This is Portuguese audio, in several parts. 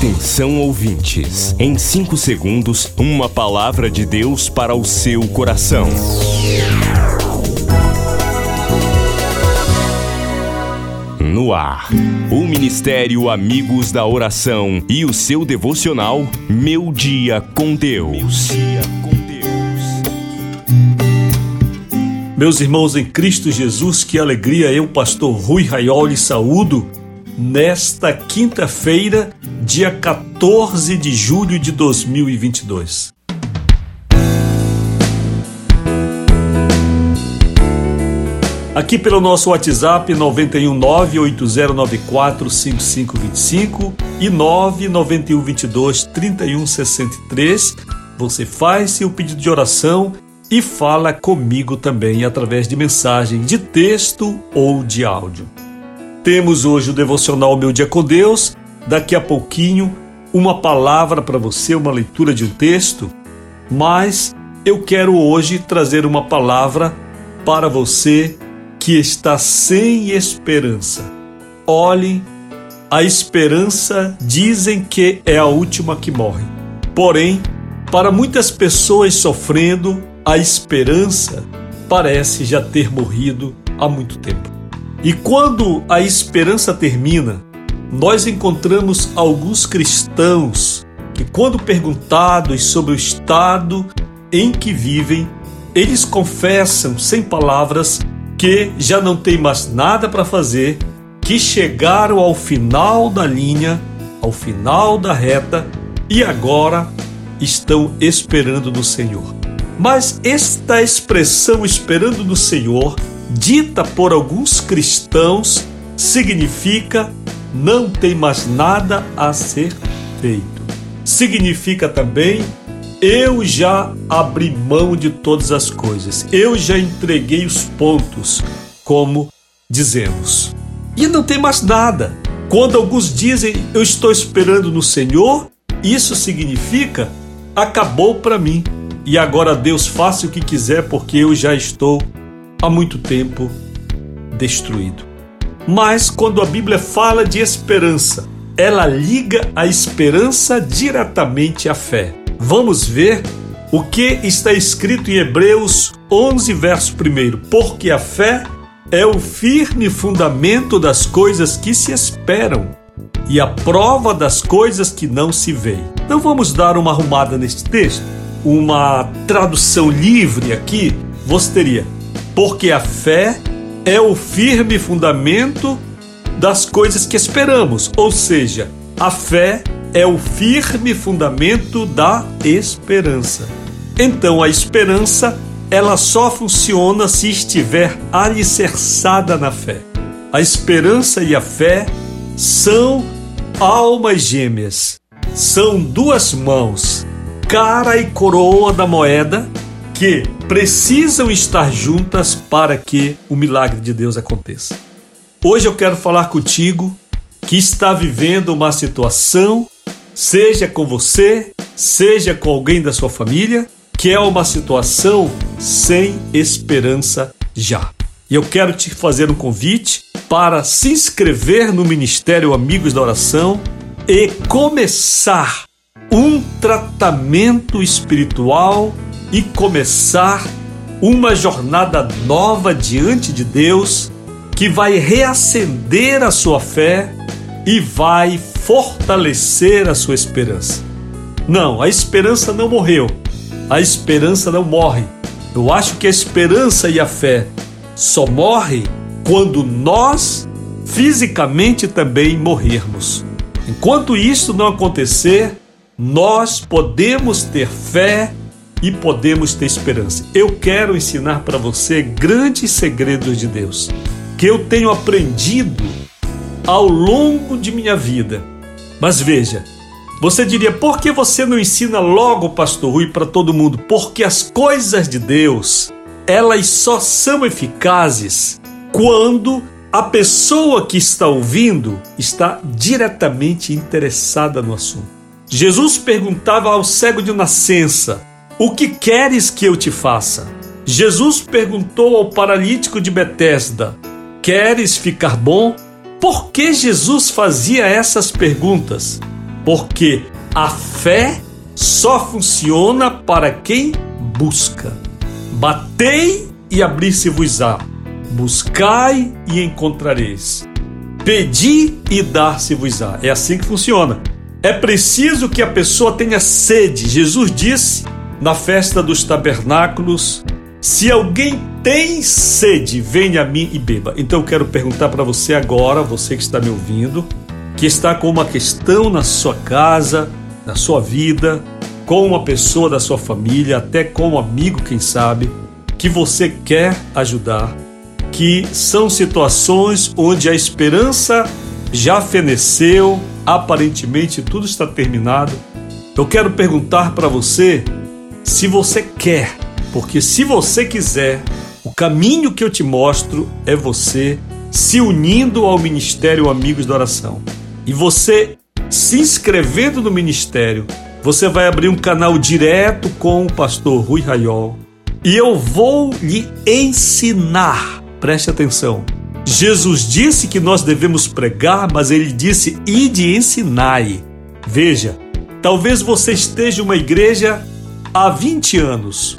Atenção ouvintes, em 5 segundos, uma palavra de Deus para o seu coração. No ar, o Ministério Amigos da Oração e o seu devocional Meu Dia com Deus. Meus irmãos em Cristo Jesus, que alegria eu, pastor Rui Raioli, saúdo nesta quinta-feira, dia 14 de julho de 2022. Aqui pelo nosso WhatsApp 91980945525 e 991223163, você faz seu pedido de oração e fala comigo também através de mensagem de texto ou de áudio. Temos hoje o devocional Meu Dia com Deus, daqui a pouquinho uma palavra para você, uma leitura de um texto, mas eu quero hoje trazer uma palavra para você que está sem esperança. Olhem, a esperança dizem que é a última que morre. Porém, para muitas pessoas sofrendo, a esperança parece já ter morrido há muito tempo. E quando a esperança termina, nós encontramos alguns cristãos que, quando perguntados sobre o estado em que vivem, eles confessam sem palavras que já não tem mais nada para fazer, que chegaram ao final da linha, ao final da reta e agora estão esperando no Senhor. Mas esta expressão esperando no Senhor, dita por alguns cristãos, significa não tem mais nada a ser feito. Significa também eu já abri mão de todas as coisas, eu já entreguei os pontos, como dizemos. E não tem mais nada. Quando alguns dizem eu estou esperando no Senhor, isso significa acabou para mim e agora Deus faça o que quiser porque eu já estou há muito tempo destruído. Mas quando a Bíblia fala de esperança, ela liga a esperança diretamente à fé. Vamos ver o que está escrito em Hebreus 11, verso 1. Porque a fé é o firme fundamento das coisas que se esperam e a prova das coisas que não se veem. Então vamos dar uma arrumada neste texto uma tradução livre aqui, você teria: porque a fé é o firme fundamento das coisas que esperamos, ou seja, a fé é o firme fundamento da esperança. Então a esperança ela só funciona se estiver alicerçada na fé. A esperança e a fé são almas gêmeas, são duas mãos cara e coroa da moeda que precisam estar juntas para que o milagre de Deus aconteça. Hoje eu quero falar contigo que está vivendo uma situação, seja com você, seja com alguém da sua família, que é uma situação sem esperança já. E eu quero te fazer um convite para se inscrever no Ministério Amigos da Oração e começar um tratamento espiritual e começar uma jornada nova diante de Deus que vai reacender a sua fé e vai fortalecer a sua esperança. Não, a esperança não morreu. A esperança não morre. Eu acho que a esperança e a fé só morrem quando nós fisicamente também morrermos. Enquanto isso não acontecer, nós podemos ter fé e podemos ter esperança. Eu quero ensinar para você grandes segredos de Deus que eu tenho aprendido ao longo de minha vida. Mas veja, você diria, por que você não ensina logo, pastor Rui, para todo mundo? Porque as coisas de Deus, elas só são eficazes quando a pessoa que está ouvindo está diretamente interessada no assunto. Jesus perguntava ao cego de nascença: O que queres que eu te faça? Jesus perguntou ao paralítico de Betesda: Queres ficar bom? Por que Jesus fazia essas perguntas? Porque a fé só funciona para quem busca. Batei e abrir-se-vos-á. Buscai e encontrareis. Pedi e dar-se-vos-á. É assim que funciona. É preciso que a pessoa tenha sede. Jesus disse na festa dos tabernáculos: Se alguém tem sede, venha a mim e beba. Então eu quero perguntar para você agora, você que está me ouvindo, que está com uma questão na sua casa, na sua vida, com uma pessoa da sua família, até com um amigo, quem sabe, que você quer ajudar, que são situações onde a esperança já feneceu, aparentemente tudo está terminado. Eu quero perguntar para você se você quer, porque se você quiser, o caminho que eu te mostro é você se unindo ao Ministério Amigos da Oração. E você se inscrevendo no ministério, você vai abrir um canal direto com o pastor Rui Raiol. E eu vou lhe ensinar, preste atenção. Jesus disse que nós devemos pregar, mas ele disse: ide ensinai. Veja, talvez você esteja uma igreja há 20 anos,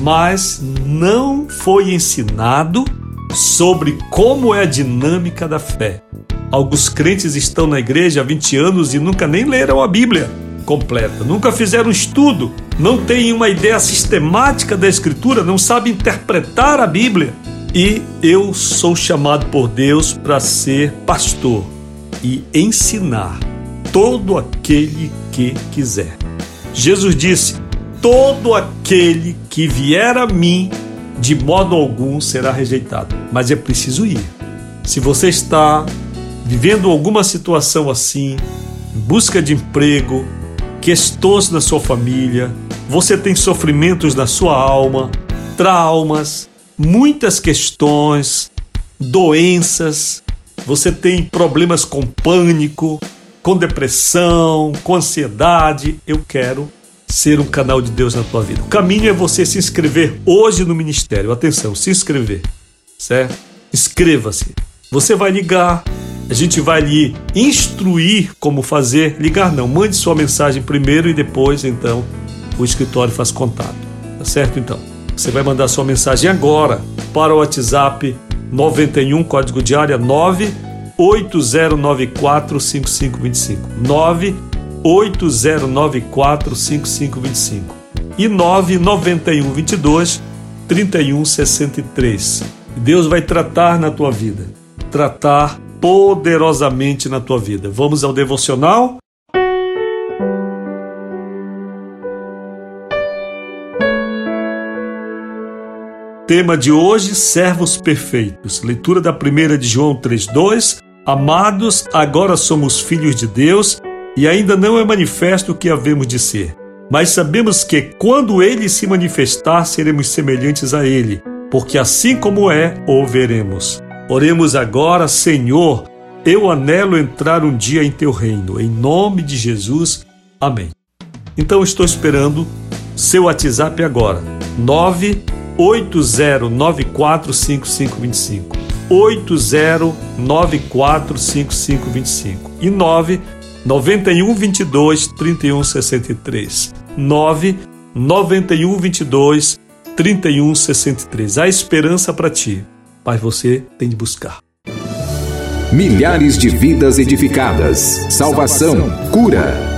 mas não foi ensinado sobre como é a dinâmica da fé. Alguns crentes estão na igreja há 20 anos e nunca nem leram a Bíblia completa, nunca fizeram estudo, não têm uma ideia sistemática da Escritura, não sabem interpretar a Bíblia. E eu sou chamado por Deus para ser pastor e ensinar todo aquele que quiser. Jesus disse: todo aquele que vier a mim, de modo algum será rejeitado. Mas é preciso ir. Se você está vivendo alguma situação assim, busca de emprego, questões na sua família, você tem sofrimentos na sua alma, traumas, muitas questões, doenças, você tem problemas com pânico, com depressão, com ansiedade, eu quero ser um canal de Deus na tua vida. O caminho é você se inscrever hoje no ministério. Atenção, se inscrever, certo? Inscreva-se. Você vai ligar, a gente vai lhe instruir como fazer. Ligar não, mande sua mensagem primeiro e depois, então, o escritório faz contato. Tá certo então? Você vai mandar sua mensagem agora para o WhatsApp 91 código de área 98094 5525. 98094 5525 e 991 22 3163. Deus vai tratar na tua vida, tratar poderosamente na tua vida. Vamos ao devocional? Tema de hoje: servos perfeitos. Leitura da primeira de João 3:2. Amados, agora somos filhos de Deus e ainda não é manifesto o que havemos de ser. Mas sabemos que quando ele se manifestar, seremos semelhantes a ele, porque assim como é, o veremos. Oremos agora, Senhor, eu anelo entrar um dia em teu reino. Em nome de Jesus. Amém. Então estou esperando seu WhatsApp agora. 980945525. 80945525 e 9 91 22 31 63. 9 91 22 31 63. Há esperança para ti, mas você tem de buscar. Milhares de vidas edificadas, salvação, cura.